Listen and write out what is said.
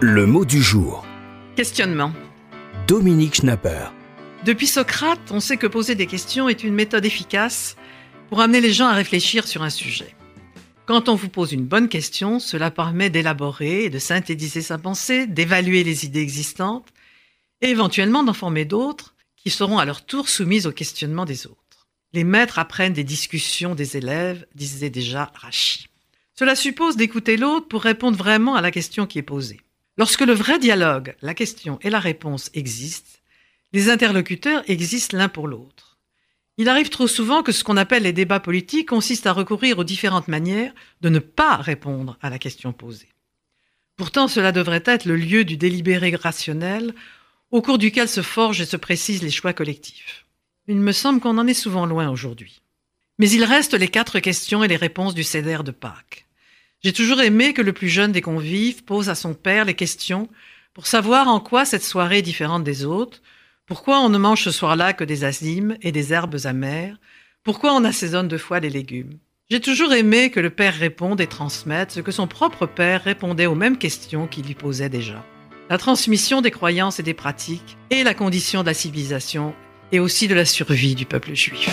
Le mot du jour. Questionnement. Dominique Schnapper. Depuis Socrate, on sait que poser des questions est une méthode efficace pour amener les gens à réfléchir sur un sujet. Quand on vous pose une bonne question, cela permet d'élaborer et de synthétiser sa pensée, d'évaluer les idées existantes et éventuellement d'en former d'autres qui seront à leur tour soumises au questionnement des autres. Les maîtres apprennent des discussions des élèves, disait déjà Rachi. Cela suppose d'écouter l'autre pour répondre vraiment à la question qui est posée. Lorsque le vrai dialogue, la question et la réponse existent, les interlocuteurs existent l'un pour l'autre. Il arrive trop souvent que ce qu'on appelle les débats politiques consiste à recourir aux différentes manières de ne pas répondre à la question posée. Pourtant, cela devrait être le lieu du délibéré rationnel au cours duquel se forgent et se précisent les choix collectifs. Il me semble qu'on en est souvent loin aujourd'hui. Mais il reste les quatre questions et les réponses du CEDER de Pâques. J'ai toujours aimé que le plus jeune des convives pose à son père les questions pour savoir en quoi cette soirée est différente des autres, pourquoi on ne mange ce soir-là que des azimes et des herbes amères, pourquoi on assaisonne deux fois les légumes. J'ai toujours aimé que le père réponde et transmette ce que son propre père répondait aux mêmes questions qu'il lui posait déjà. La transmission des croyances et des pratiques est la condition de la civilisation et aussi de la survie du peuple juif.